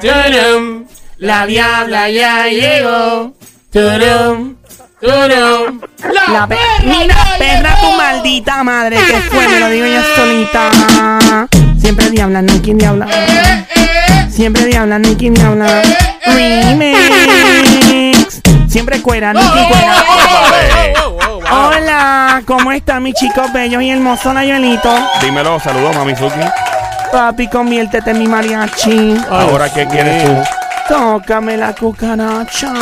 Turum. La diabla ya llegó. Turum. Turum. La pe- Mira, perra tu maldita madre, que fue, me lo digo yo solita. Siempre diabla, no quien diabla. Siempre diabla, ni quien diabla. Remix. Siempre cuera, ni quien cuera. Hola, ¿cómo están mis chicos bellos y hermosos Nayelito? Dímelo, saludos, Mamizuki. Papi, conviértete en mi mariachi. Ahora, ¿qué quieres tú? Tócame la cucaracha.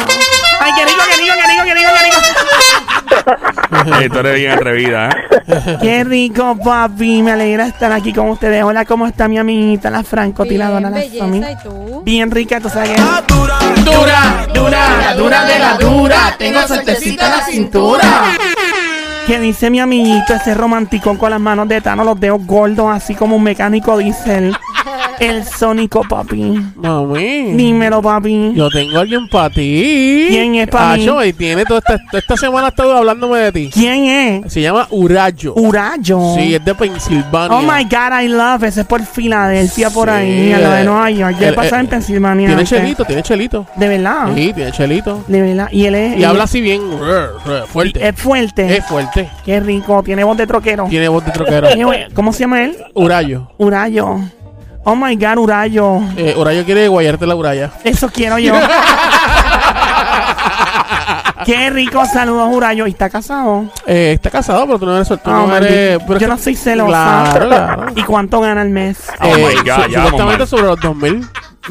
Ay, qué rico, qué rico, qué rico, qué rico, qué rico. Eh, tú eres bien atrevida, ¿eh? Qué rico, papi. Me alegra estar aquí con ustedes. Hola, ¿cómo está mi amiguita, la francotiradora? Bien, la belleza, tú? Bien rica, tú sabes que. Dura, dura, la dura de la dura. Tengo suertecita en la cintura. ¿Qué dice mi amiguito, ese romanticón con las manos de Tano, los dedos gordos, así como un mecánico diésel? El sónico, papi. Mami. Dímelo, papi. Yo tengo alguien para ti. ¿Quién es pa' mí? Y tiene toda esta, toda esta semana estado hablándome de ti. ¿Quién es? Se llama Urayo. Urayo. Sí, es de Pensilvania. Oh my God, I love. Ese es por Filadelfia, por Sí, ahí, a lo de eh, Nueva York. Yo he el- pasado eh, en Pensilvania. Tiene antes. chelito, tiene chelito. De verdad. Sí, tiene chelito. De verdad. Y él es. Y habla así bien rrr, rrr, fuerte. Es fuerte. Es fuerte. Qué rico. Tiene voz de troquero. Tiene voz de troquero. Anyway, ¿Cómo se llama él? Urayo. Urayo. Oh my God, Urayo. Eh, Urayo quiere guayarte la Uraya. Eso quiero yo. Qué rico. Saludos, Urayo. ¿Y está casado? Eh, está casado, pero tú no eres soltero. Oh, no eres- pero yo no soy celosa. Claro, claro. ¿Y cuánto gana al mes? Oh my God, su- ya Supuestamente sobre los 2000.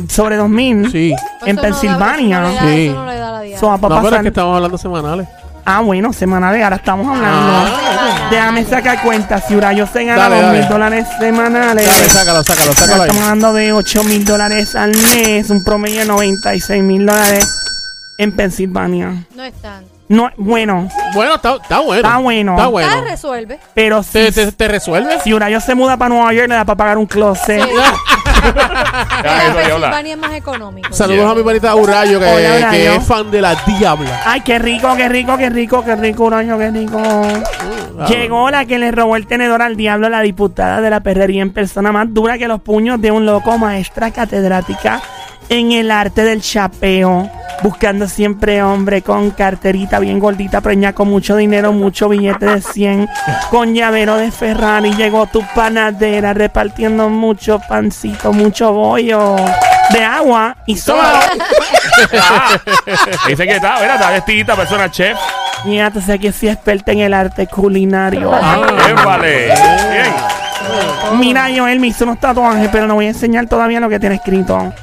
Sobre 2000. Sí. En da- Pensilvania. eso no da- Sí. Eso no le da la va pa' No, pero es que estamos hablando semanales. Ah, bueno, semanales, ahora estamos hablando. Ah. Déjame sacar cuenta. Si Urayo se gana Dale, dos dale. mil dólares semanales, Dale, sácalo, sácalo, sácalo ahí. estamos hablando de 8 mil dólares al mes, un promedio de 96 mil dólares en Pensilvania. No es tanto. No, bueno, Bueno, está, está bueno. Está bueno. Está Ah, bueno. resuelve. pero si, ¿Te, te, te resuelve? si Urayo se muda para Nueva York, le da para pagar un closet. Sí. Ya, En eso, diabla. Pensilvania es más económico. Saludos a mi panita Urayo, que, Hola, Urayo. que es fan de la Diabla. Ay, qué rico, qué rico, qué rico, qué rico, Urayo, qué rico. Ah. Llegó la que le robó el tenedor al diablo, la diputada de la perrería en persona más dura que los puños de un loco, maestra catedrática en el arte del chapeo. Buscando siempre hombre con carterita bien gordita, preña con mucho dinero, mucho billete de 100, con llavero de Ferrari. Llegó tu panadera repartiendo mucho pancito, mucho bollo de agua y soda. Ah, dice que está, mira, está vestidita, persona chef. Mira, tú sé que sí experta en el arte culinario. Bien, vale. Bien. Mira, Joel me hizo unos tatuajes, pero no voy a enseñar todavía lo que tiene escrito.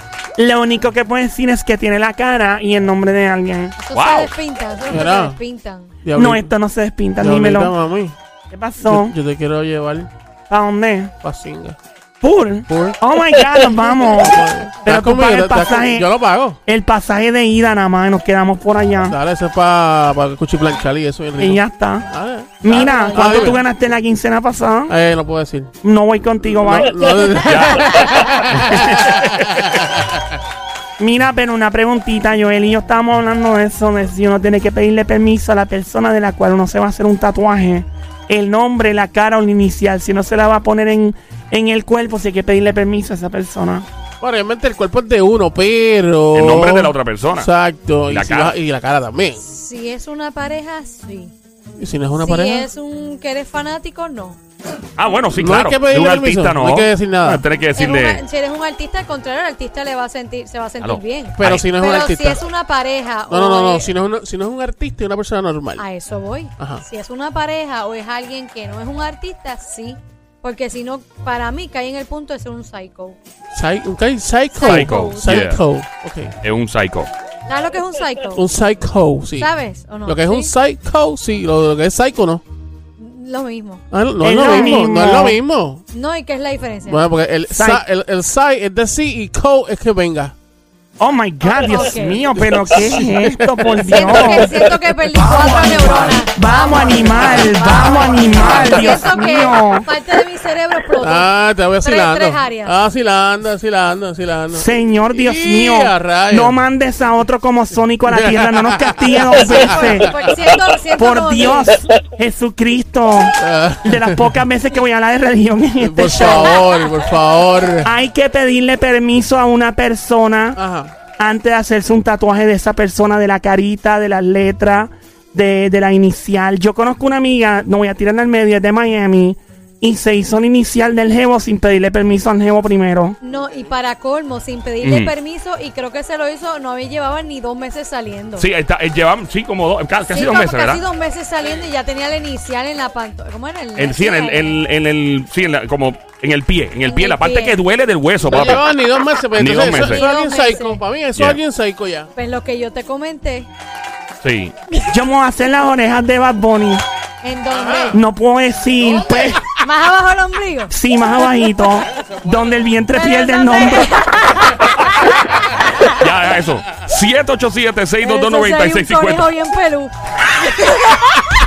Lo único que puedo decir es que tiene la cara y el nombre de alguien. Eso Wow. se despintan. Eso Mira. se despintan. No, esto no se despinta, dímelo. mami. ¿Qué pasó? Yo, yo te quiero llevar ¿Para dónde? pa' Singa. Pool. Pool. Oh my god, nos vamos. ¿Estás Pero tú pagas el ¿Estás con- pasaje. Yo lo pago. El pasaje de ida nada más y nos quedamos por allá. Dale, eso es para pa cuchiplanchar y eso bien rico. Y ya está. Dale. Mira, Ah, ¿cuánto tú ganaste en la quincena pasada? Eh, no puedo decir. No voy contigo, No, bye. no, Mira, pero una preguntita, Joel y yo estábamos hablando de eso, de si uno tiene que pedirle permiso a la persona de la cual uno se va a hacer un tatuaje, el nombre, la cara o la inicial, si no se la va a poner en, en el cuerpo, si hay que pedirle permiso a esa persona. Bueno, realmente el cuerpo es de uno, pero. El nombre es de la otra persona. Exacto. Y Y, la si cara. va- y la cara también. Si es una pareja, sí. Y si no es una si pareja. es un que eres fanático, no. Ah, bueno, sí, No hay que de un pedirle permiso, artista no. no hay que decir nada. No, tienes que Es una- decirle. si eres un artista, al contrario, el artista le va a sentir, se va a sentir Aló. bien. Pero Ay. si no es un Pero si artista. es una pareja No, no, o no, no. es- Si no, es una- si no es un artista y una persona normal. A eso voy. Ajá. Si es una pareja o es alguien que no es un artista, sí. Porque si no, para mí cae en el punto de ser un psycho. Psy- un? Psycho. Psycho, Psycho. Ok. Es un psycho. ¿Sabes lo que es un psycho? Un psycho, sí. ¿Sabes o no? Lo que es un ¿Sí? psycho, sí. Lo, lo que es psycho, no. Lo mismo. Ah, no, no Es es lo mismo. No es lo mismo. No, ¿y qué es la diferencia? Bueno, porque el Psy- psy, el, el psy es de sí y co es que venga. Oh my God, Dios mío, pero ¿qué es esto, por Dios? Siento que, siento que perdí cuatro neuronas. Vamos, animal, vamos, animal, Dios Siento que mío. parte de mi cerebro explotó. Ah, te voy Tres- vacilando. tres áreas. Ah, vacilando, vacilando, vacilando. Señor Dios Y mío, no mandes a otro como Sónico a la tierra, no nos castigue dos veces. Por- siento- siento Por Dios, Jesucristo, Ah, de las pocas veces que voy a hablar de religión en este por show. favor, por favor. Hay que pedirle permiso a una persona Ajá. Antes de hacerse un tatuaje de esa persona, de la carita, de las letras, de, de la inicial. Yo conozco una amiga, no voy a tirarla al medio, es de Miami, y se hizo la inicial del jevo sin pedirle permiso al jevo primero. No, y para colmo, sin pedirle permiso, y creo que se lo hizo, no había llevaban ni dos meses saliendo. Sí, está, eh, llevan, sí, como dos, ca- casi Sí, dos meses, ¿verdad? Casi dos meses saliendo y ya tenía la inicial en la pantalla. ¿Cómo era? El, En, sí, en el, en, en el, sí, en la- como en el pie, en el En pie, el la parte pie. que duele del hueso, No papi. llevaban ni dos meses, pero Ni dos eso, meses. eso es alguien dos psycho. meses. Para mí, eso Yeah. es alguien psycho ya. Pues lo que yo te comenté, Sí. Yo me voy a hacer las orejas de Bad Bunny. en donde. No puedo decir, pues, Más abajo el ombligo. sí, más abajito, donde el vientre Pero pierde el eso nombre. Ya, ya, eso. 787 Eso sí, hay un 622 conejo bien pelú.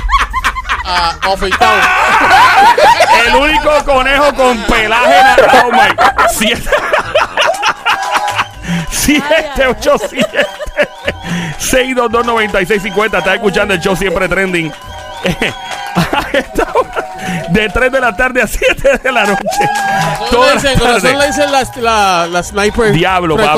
Afeitado. El único conejo con pelaje. na- Oh my. Siete. 787 622 Estás escuchando el show siempre trending. A De 3 de la tarde a 7 de la noche. Corazón Toda le dicen- le dicen la, la, la sniper. Diablo, papi.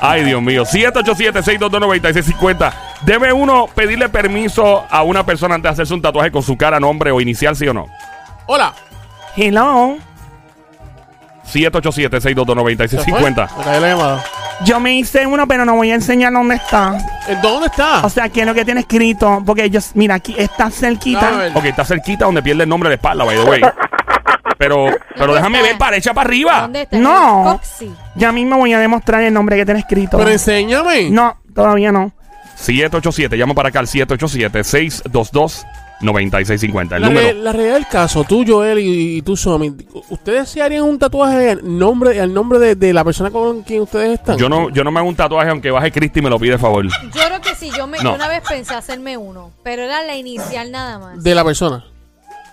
Ay, Dios mío. 787-622-9650. Debe uno pedirle permiso a una persona antes de hacerse un tatuaje con su cara, nombre o inicial, sí o no. Hola. Hello. 787-622-9650. Me cayó la llamada. Yo me hice uno, pero no voy a enseñar dónde está. ¿En ¿Dónde está? O sea, que es lo que tiene escrito. Porque ellos, mira, aquí está cerquita. Ver. Ok, está cerquita donde pierde el nombre de espalda, by the way. Pero, pero déjame está? ver para echa para arriba. ¿Dónde está? No. Coxy. Ya mismo voy a demostrar el nombre que tiene escrito. Pero enséñame. No, todavía no. 787, llama para acá al 787-622-9650. El La, número. re- la realidad del caso, tú, Joel, y, y tú, Somi, ¿ustedes se harían un tatuaje al nombre, al nombre de, de la persona con quien ustedes están? Yo no, yo no me hago un tatuaje aunque baje Cristi y me lo pide de favor. Yo creo que sí, yo, me, No. yo una vez pensé hacerme uno, pero era la inicial nada más. De la persona.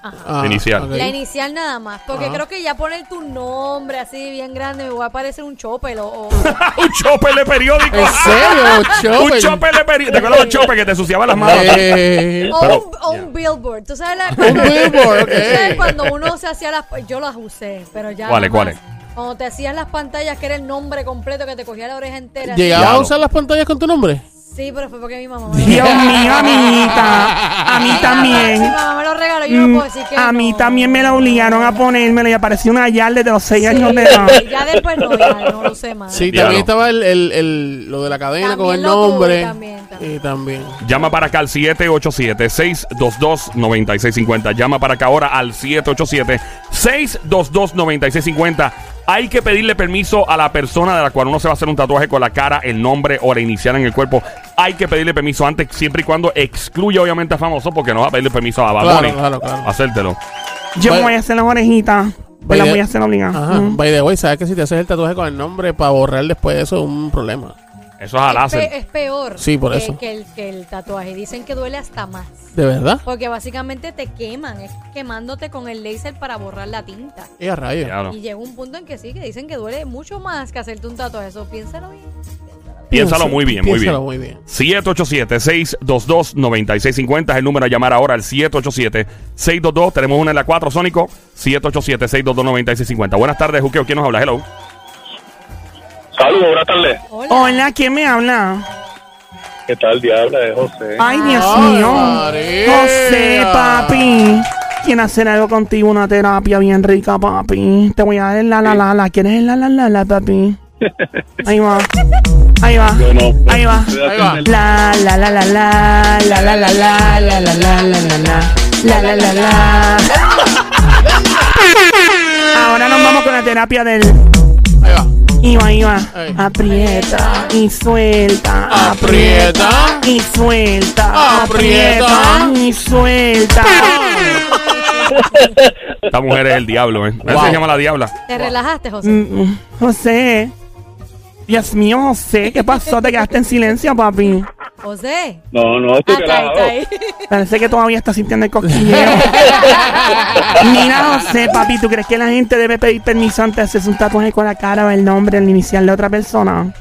Ajá. Ah, Inicial. La inicial nada más, porque Ajá. creo que ya poner tu nombre así bien grande me va a parecer un chopper o, o- un chopper de periódico. ¿En serio? un Chopper? de periódico. ¿Te acuerdas de los choppers que te ensuciaban las manos? Eh, o Pero- un, o un billboard. ¿Tú sabes, la, un cuando, billboard, tú sabes cuando uno se hacía las... Yo las usé, pero ya ¿Cuáles, cuáles? Cuando te hacías las pantallas que era el nombre completo que te cogía la oreja entera. ¿Llegabas a usar las pantallas con tu nombre? Sí, pero fue porque mi mamá me lo Dios mío, amiguita. A mí Mi también. mamá me lo regaló yo no puedo decir que A mí no. también me la obligaron a ponérmelo y apareció una yarde de los 6 años de edad. Ya después no, ya no lo sé más. Sí, Diablo. también estaba el, el, el- lo de la cadena También con el lo tuve, nombre. también, también. Y también. Llama para acá al 787-622-9650. Llama para acá ahora al 787-622-9650. Hay que pedirle permiso a la persona de la cual uno se va a hacer un tatuaje con la cara, el nombre o la inicial en el cuerpo. Hay que pedirle permiso antes, siempre y cuando excluya obviamente a famoso, porque no va a pedirle permiso a Bad Claro, Bunny claro, claro. a hacértelo. Yo me voy a hacer las orejitas. Pues las Vaya- voy a hacer obligadas. Ajá. Mm. By the way, ¿sabes que si te haces el tatuaje con el nombre para borrar después eso es un problema? Eso es al Es, pe- láser. es peor Sí, por que, eso. que el, que el tatuaje. Dicen que duele hasta más. ¿De verdad? Porque básicamente te queman, es quemándote con el láser para borrar la tinta. Y a rayos. Diablo. Y llega un punto en que sí, que dicen que duele mucho más que hacerte un tatuaje. Eso piénsalo bien. Piénsalo muy bien, muy bien. Piénsalo muy bien. 787-622-9650 es el número a llamar ahora al 787-622. Tenemos una en la 4, Sónico. 787-622-9650. Buenas tardes, Juqueo. ¿Quién nos habla? Hello. Saludos, buenas tardes. Hola. Hola, ¿quién me habla? ¿Qué tal, diabla? Es José. Ay, Dios Ay, mío. María. José, papi. Quiero hacer algo contigo, una terapia bien rica, papi. Te voy a dar el la la la la. ¿Quieres el la la la la, papi? Ahí va. Ahí va. Yo no. Ahí va. Estoy Ahí va. haciendo el- La la la la la la la la la la la la la la la la la la la Ahora nos vamos con la terapia del Ahí va. Iba, iba. Ahí. Aprieta y suelta. Aprieta. y suelta. Aprieta. Y suelta. Esta mujer es el diablo, ¿eh? ¿Cómo Wow. se llama la diabla? ¿Te relajaste, José? Mm, mm. José, Dios mío, José, ¿qué pasó? Te quedaste en silencio, papi. José. No, no, estoy Ah, relajado. Parece que todavía está sintiendo el cosquilleo. Mira, José, papi, ¿tú crees que la gente debe pedir permiso antes de hacerse un tatuaje con la cara o el nombre, el inicial de otra persona?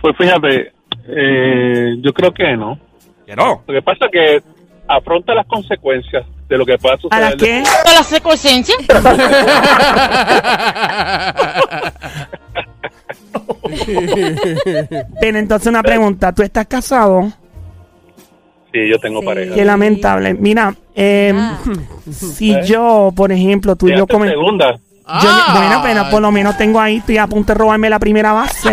Pues fíjate, eh, yo creo que no. Que no. Lo que pasa es que afronta las consecuencias de lo que pueda ¿A suceder. la qué? ¿A la secuencia? Pero entonces una pregunta, ¿tú estás casado? Sí, yo tengo Sí. pareja. Qué lamentable. Mira, eh, Ah. si yo, por ejemplo, tú y yo comen... segunda. Yo, bueno, pero por lo menos tengo ahí, estoy a punto de robarme la primera base.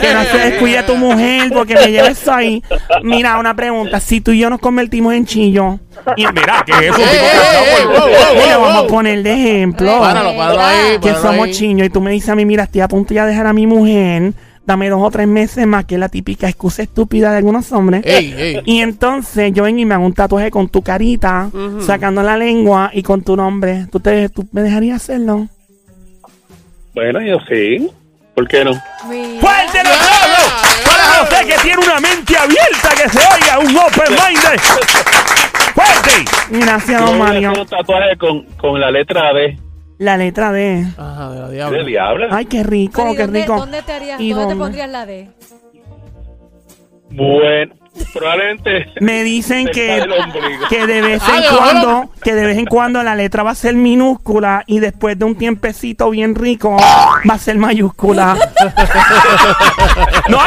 Que no se descuide tu mujer porque me lleves eso ahí. Mira, una pregunta. Si tú y yo nos convertimos en chillo, Y mira, que es un ¡Ey, tipo casado por- wow, wow, y lo wow, vamos a poner de ejemplo. Páralo, páralo ahí, que páralo somos ahí. chiños y tú me dices a mí, mira, estoy a punto ya de dejar a mi mujer, dame dos o tres meses más, que es la típica excusa estúpida de algunos hombres. Ey, ey. Y entonces yo vengo y me hago un tatuaje con tu carita, sacando la lengua y con tu nombre. ¿Tú, te, ¿Tú me dejarías hacerlo? Bueno, yo sí. ¿Por qué no? Mira. ¡Fuerte el aplauso para José que tiene una mente abierta que se oiga, un open minded! ¡Fuerte! Gracias, don Mario. un tatuaje con, con la letra D La letra D. Ajá, de la de diabla. Ay, qué rico, Pero, ¿y qué dónde, rico. ¿Dónde te harías? ¿Y ¿Dónde, te dónde? pondrías la D? Bueno, probablemente. Me dicen que, que de vez Ah, en abajo. cuando, que de vez en cuando la letra va a ser minúscula y después de un tiempecito bien rico va a ser mayúscula. ¡No!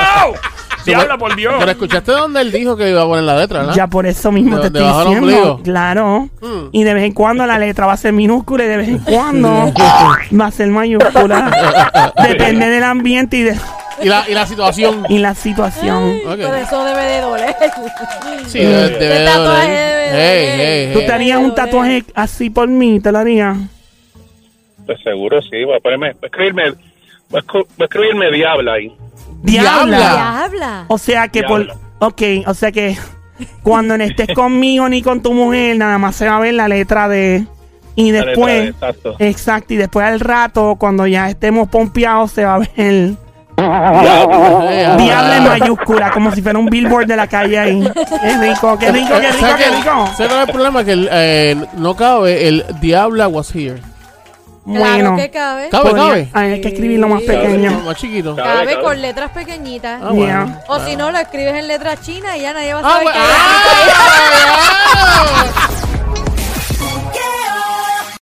¡Diabla, por Dios! Pero escuchaste dónde él dijo que iba a poner la letra, ¿no? Ya por eso mismo De- te estoy diciendo. Claro. Mm. Y de vez en cuando la letra va a ser minúscula y de vez en cuando va a ser mayúscula. Depende del ambiente y, de, Y la, y la situación. y la situación. Eso debe de doler. Sí, debe, de tatuaje doler. debe ey, ¿Tú te harías un tatuaje así por mí? ¿Te lo harías? Pues seguro sí. Voy a, ponerme, voy a escribirme. Voy a, escu- voy a escribirme diabla ahí. Diabla. Diabla. O sea que por... Ok, o sea que cuando no estés conmigo ni con tu mujer, nada más se va a ver la letra de... Y La letra después... Exacto. Exacto, y después al rato, cuando ya estemos pompeados, se va a ver Diablo en ah. mayúscula, como si fuera un billboard de la calle ahí. Qué rico, qué rico, qué rico, ¿Sabes qué rico. ¿Sabes cuál es el problema? Que el, eh, no cabe el Diabla was here. Bueno, Claro que cabe. ¿Cabe, podría- cabe? Ay, hay que escribirlo más Sí. pequeño. Más chiquito. Cabe, Cabe cabe. con letras pequeñitas. Ah, bueno. Yeah. O si no, lo escribes en letras chinas y ya nadie va a Ah, saber bueno. qué es. Ah,